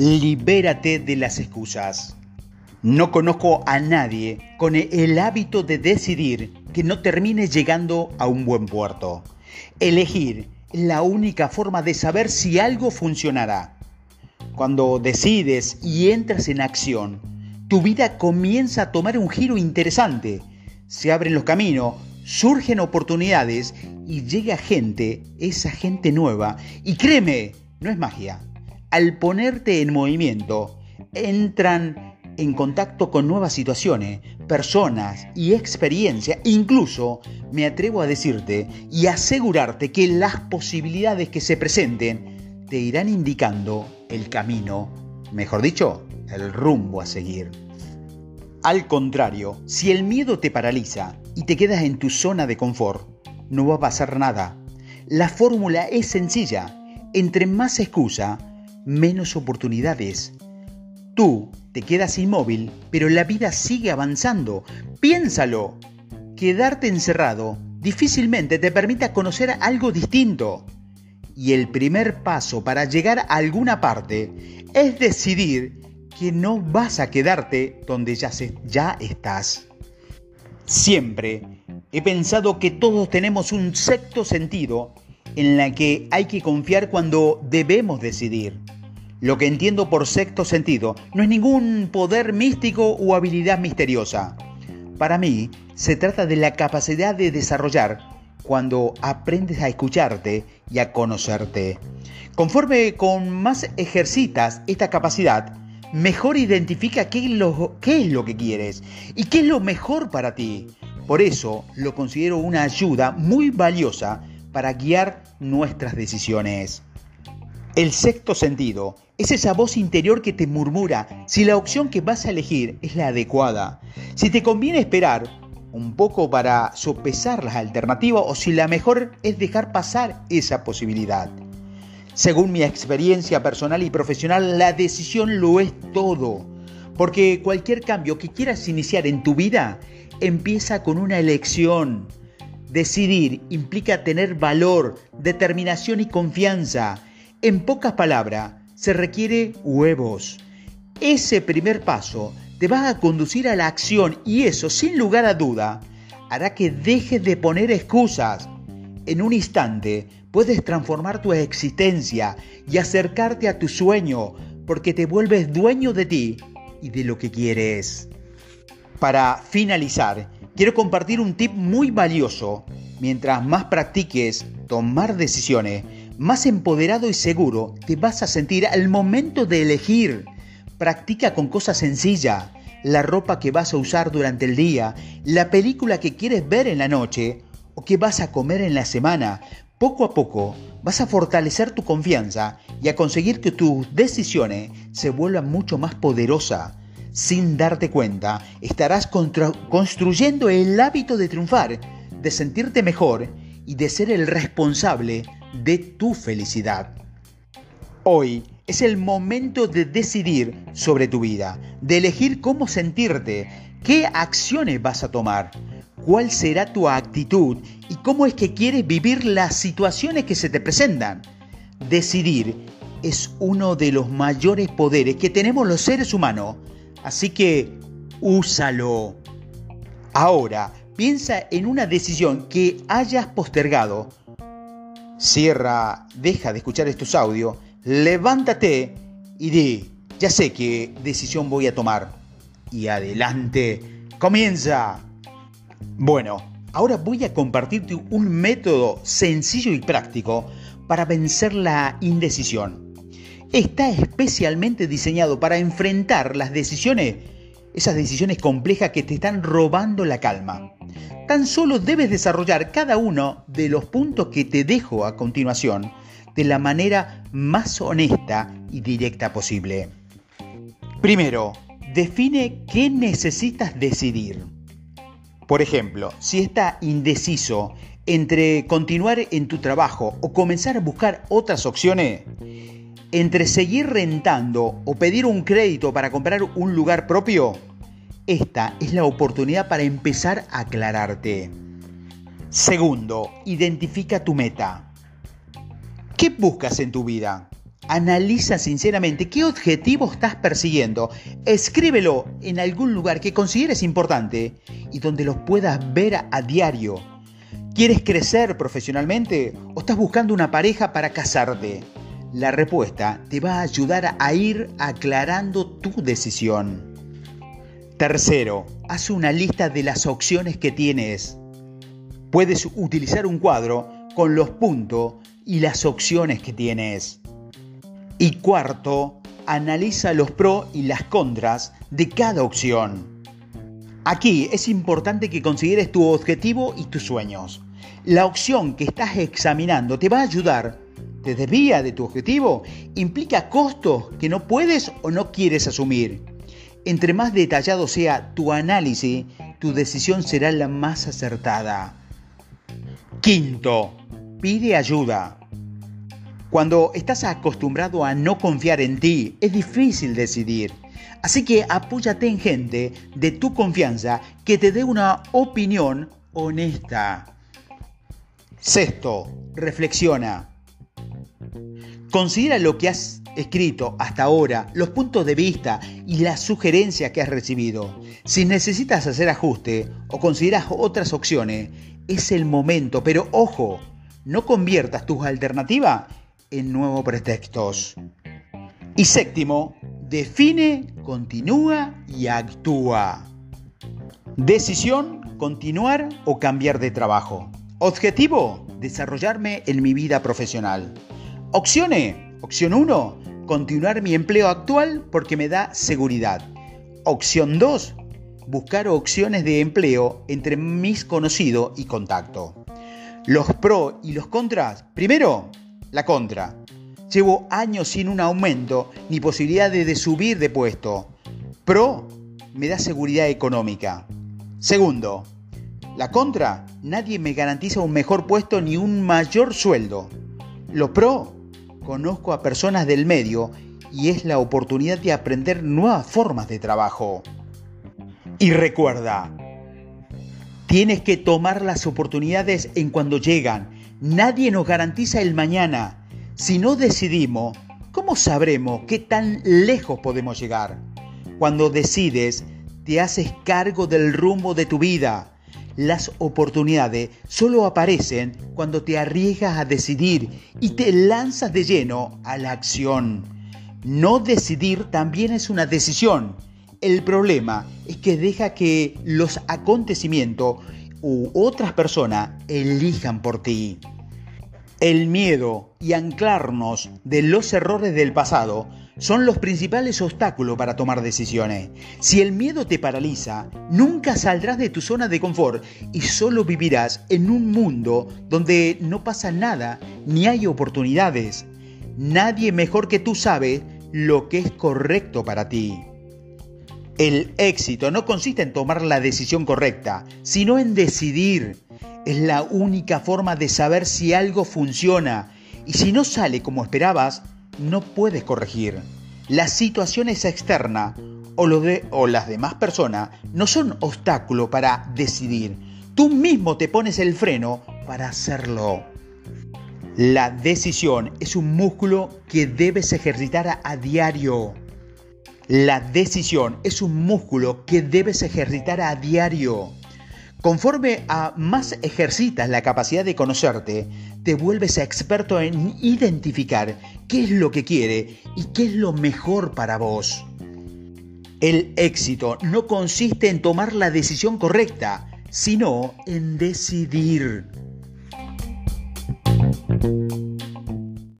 Libérate de las excusas. No conozco a nadie con el hábito de decidir que no termine llegando a un buen puerto. Elegir es la única forma de saber si algo funcionará. Cuando decides y entras en acción, tu vida comienza a tomar un giro interesante. Se abren los caminos, surgen oportunidades y llega gente, esa gente nueva. Y créeme, no es magia al ponerte en movimiento, entran en contacto con nuevas situaciones, personas y experiencia. Incluso me atrevo a decirte y asegurarte que las posibilidades que se presenten te irán indicando el camino, mejor dicho, el rumbo a seguir. Al contrario, si el miedo te paraliza y te quedas en tu zona de confort, no va a pasar nada. La fórmula es sencilla. Entre más excusa, menos oportunidades. Tú te quedas inmóvil, pero la vida sigue avanzando. Piénsalo. Quedarte encerrado difícilmente te permita conocer algo distinto. Y el primer paso para llegar a alguna parte es decidir que no vas a quedarte donde ya, ya estás. Siempre he pensado que todos tenemos un sexto sentido en la que hay que confiar cuando debemos decidir. Lo que entiendo por sexto sentido no es ningún poder místico o habilidad misteriosa. Para mí, se trata de la capacidad de desarrollar cuando aprendes a escucharte y a conocerte. Conforme con más ejercitas esta capacidad, mejor identifica qué es, lo, qué es lo que quieres y qué es lo mejor para ti. Por eso lo considero una ayuda muy valiosa para guiar nuestras decisiones. El sexto sentido es esa voz interior que te murmura si la opción que vas a elegir es la adecuada, si te conviene esperar un poco para sopesar las alternativas o si la mejor es dejar pasar esa posibilidad. Según mi experiencia personal y profesional, la decisión lo es todo, porque cualquier cambio que quieras iniciar en tu vida empieza con una elección. Decidir implica tener valor, determinación y confianza en pocas palabras, se requiere huevos. Ese primer paso te va a conducir a la acción y eso, sin lugar a duda, hará que dejes de poner excusas. En un instante puedes transformar tu existencia y acercarte a tu sueño porque te vuelves dueño de ti y de lo que quieres. Para finalizar, quiero compartir un tip muy valioso. Mientras más practiques tomar decisiones, más empoderado y seguro te vas a sentir al momento de elegir. Practica con cosas sencillas, la ropa que vas a usar durante el día, la película que quieres ver en la noche o que vas a comer en la semana. Poco a poco vas a fortalecer tu confianza y a conseguir que tus decisiones se vuelvan mucho más poderosas. Sin darte cuenta, estarás construyendo el hábito de triunfar, de sentirte mejor y de ser el responsable de tu felicidad. Hoy es el momento de decidir sobre tu vida, de elegir cómo sentirte, qué acciones vas a tomar, cuál será tu actitud y cómo es que quieres vivir las situaciones que se te presentan. Decidir es uno de los mayores poderes que tenemos los seres humanos, así que úsalo. Ahora, piensa en una decisión que hayas postergado cierra, deja de escuchar estos audios, levántate y di, ya sé qué decisión voy a tomar. Y adelante, comienza. Bueno, ahora voy a compartirte un método sencillo y práctico para vencer la indecisión. Está especialmente diseñado para enfrentar las decisiones, esas decisiones complejas que te están robando la calma tan solo debes desarrollar cada uno de los puntos que te dejo a continuación de la manera más honesta y directa posible. Primero, define qué necesitas decidir. Por ejemplo, si estás indeciso entre continuar en tu trabajo o comenzar a buscar otras opciones, entre seguir rentando o pedir un crédito para comprar un lugar propio, esta es la oportunidad para empezar a aclararte. Segundo, identifica tu meta. ¿Qué buscas en tu vida? Analiza sinceramente qué objetivo estás persiguiendo. Escríbelo en algún lugar que consideres importante y donde lo puedas ver a diario. ¿Quieres crecer profesionalmente o estás buscando una pareja para casarte? La respuesta te va a ayudar a ir aclarando tu decisión. Tercero, haz una lista de las opciones que tienes. Puedes utilizar un cuadro con los puntos y las opciones que tienes. Y cuarto, analiza los pros y las contras de cada opción. Aquí es importante que consideres tu objetivo y tus sueños. La opción que estás examinando te va a ayudar, te desvía de tu objetivo, implica costos que no puedes o no quieres asumir. Entre más detallado sea tu análisis, tu decisión será la más acertada. Quinto, pide ayuda. Cuando estás acostumbrado a no confiar en ti, es difícil decidir. Así que apóyate en gente de tu confianza que te dé una opinión honesta. Sexto, reflexiona. Considera lo que has escrito hasta ahora, los puntos de vista y las sugerencias que has recibido. Si necesitas hacer ajuste o consideras otras opciones, es el momento, pero ojo, no conviertas tus alternativas en nuevos pretextos. Y séptimo, define, continúa y actúa. Decisión, continuar o cambiar de trabajo. Objetivo, desarrollarme en mi vida profesional. Opciones, opción 1, continuar mi empleo actual porque me da seguridad. Opción 2, buscar opciones de empleo entre mis conocidos y contacto. Los pros y los contras. Primero, la contra. Llevo años sin un aumento ni posibilidad de, subir de puesto. Pro, me da seguridad económica. Segundo, la contra, nadie me garantiza un mejor puesto ni un mayor sueldo. Lo pro, conozco a personas del medio y es la oportunidad de aprender nuevas formas de trabajo. Y recuerda, tienes que tomar las oportunidades en cuando llegan Nadie nos garantiza el mañana. Si no decidimos, ¿cómo sabremos qué tan lejos podemos llegar? Cuando decides, te haces cargo del rumbo de tu vida. Las oportunidades solo aparecen cuando te arriesgas a decidir y te lanzas de lleno a la acción. No decidir también es una decisión. El problema es que deja que los acontecimientos u otras personas elijan por ti. El miedo y anclarnos de los errores del pasado son los principales obstáculos para tomar decisiones. Si el miedo te paraliza, nunca saldrás de tu zona de confort y solo vivirás en un mundo donde no pasa nada ni hay oportunidades. Nadie mejor que tú sabe lo que es correcto para ti. El éxito no consiste en tomar la decisión correcta, sino en decidir. Es la única forma de saber si algo funciona y si no sale como esperabas, no puedes corregir. Las situaciones externas o, o las demás personas no son obstáculo para decidir. Tú mismo te pones el freno para hacerlo. La decisión es un músculo que debes ejercitar a diario. La decisión es un músculo que debes ejercitar a diario. Conforme a más ejercitas la capacidad de conocerte, te vuelves experto en identificar qué es lo que quiere y qué es lo mejor para vos. El éxito no consiste en tomar la decisión correcta, sino en decidir.